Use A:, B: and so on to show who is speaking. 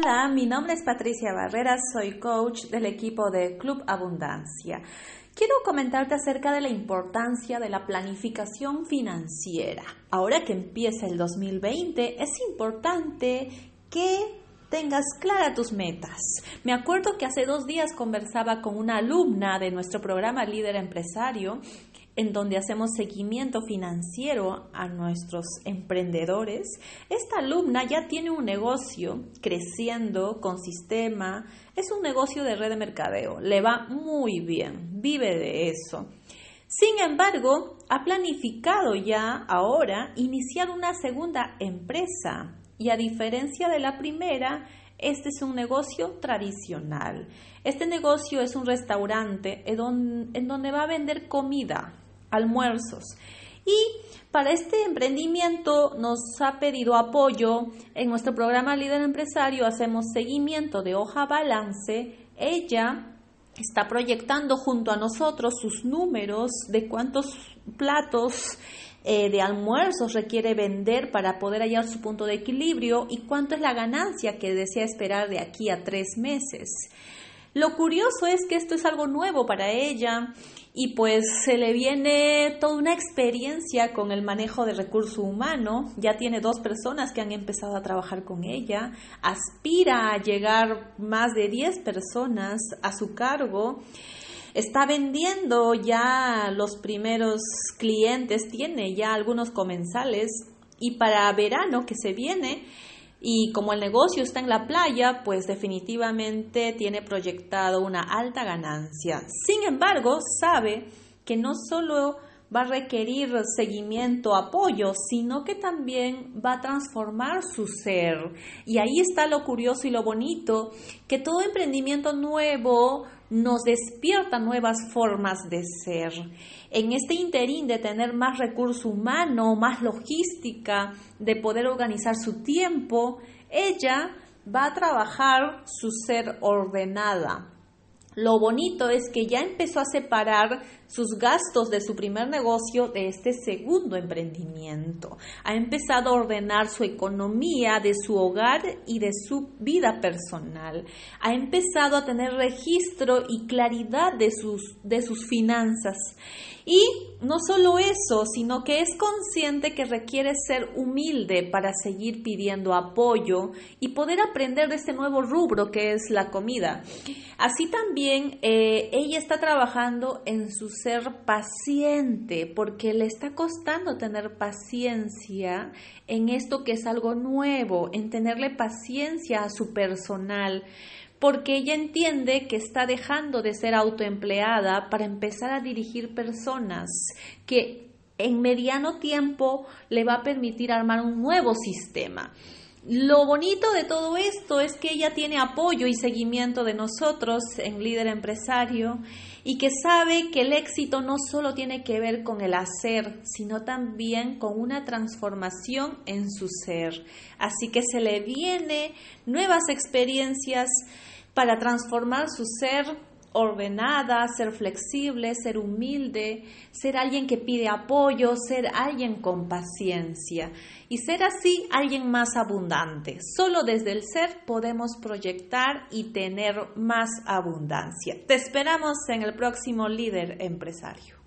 A: Hola, mi nombre es Patricia Barreras, soy coach del equipo de Club Abundancia. Quiero comentarte acerca de la importancia de la planificación financiera. Ahora que empieza el 2020, es importante que tengas claras tus metas. Me acuerdo que hace dos días conversaba con una alumna de nuestro programa Líder Empresario en donde hacemos seguimiento financiero a nuestros emprendedores, esta alumna ya tiene un negocio creciendo con sistema, es un negocio de red de mercadeo, le va muy bien, vive de eso. Sin embargo, ha planificado ya ahora iniciar una segunda empresa. Y a diferencia de la primera, este es un negocio tradicional. Este negocio es un restaurante en donde va a vender comida, almuerzos. Y para este emprendimiento nos ha pedido apoyo en nuestro programa Líder Empresario, hacemos seguimiento de hoja balance. Ella está proyectando junto a nosotros sus números de cuántos platos eh, de almuerzos requiere vender para poder hallar su punto de equilibrio y cuánto es la ganancia que desea esperar de aquí a tres meses. Lo curioso es que esto es algo nuevo para ella y pues se le viene toda una experiencia con el manejo de recurso humano. Ya tiene dos personas que han empezado a trabajar con ella. Aspira a llegar más de 10 personas a su cargo. Está vendiendo ya los primeros clientes, tiene ya algunos comensales y para verano que se viene, y como el negocio está en la playa, pues definitivamente tiene proyectado una alta ganancia. Sin embargo, sabe que no solo va a requerir seguimiento, apoyo, sino que también va a transformar su ser. Y ahí está lo curioso y lo bonito, que todo emprendimiento nuevo nos despierta nuevas formas de ser. En este interín de tener más recurso humano, más logística, de poder organizar su tiempo, ella va a trabajar su ser ordenada, lo bonito es que ya empezó a separar sus gastos de su primer negocio de este segundo emprendimiento. Ha empezado a ordenar su economía de su hogar y de su vida personal. Ha empezado a tener registro y claridad de sus, de sus finanzas. Y no solo eso, sino que es consciente que requiere ser humilde para seguir pidiendo apoyo y poder aprender de este nuevo rubro que es la comida. Así también eh, ella está trabajando en su ser paciente porque le está costando tener paciencia en esto que es algo nuevo, en tenerle paciencia a su personal porque ella entiende que está dejando de ser autoempleada para empezar a dirigir personas que en mediano tiempo le va a permitir armar un nuevo sistema. Lo bonito de todo esto es que ella tiene apoyo y seguimiento de nosotros en líder empresario y que sabe que el éxito no solo tiene que ver con el hacer, sino también con una transformación en su ser. Así que se le viene nuevas experiencias para transformar su ser ordenada, ser flexible, ser humilde, ser alguien que pide apoyo, ser alguien con paciencia y ser así alguien más abundante. Solo desde el ser podemos proyectar y tener más abundancia. Te esperamos en el próximo líder empresario.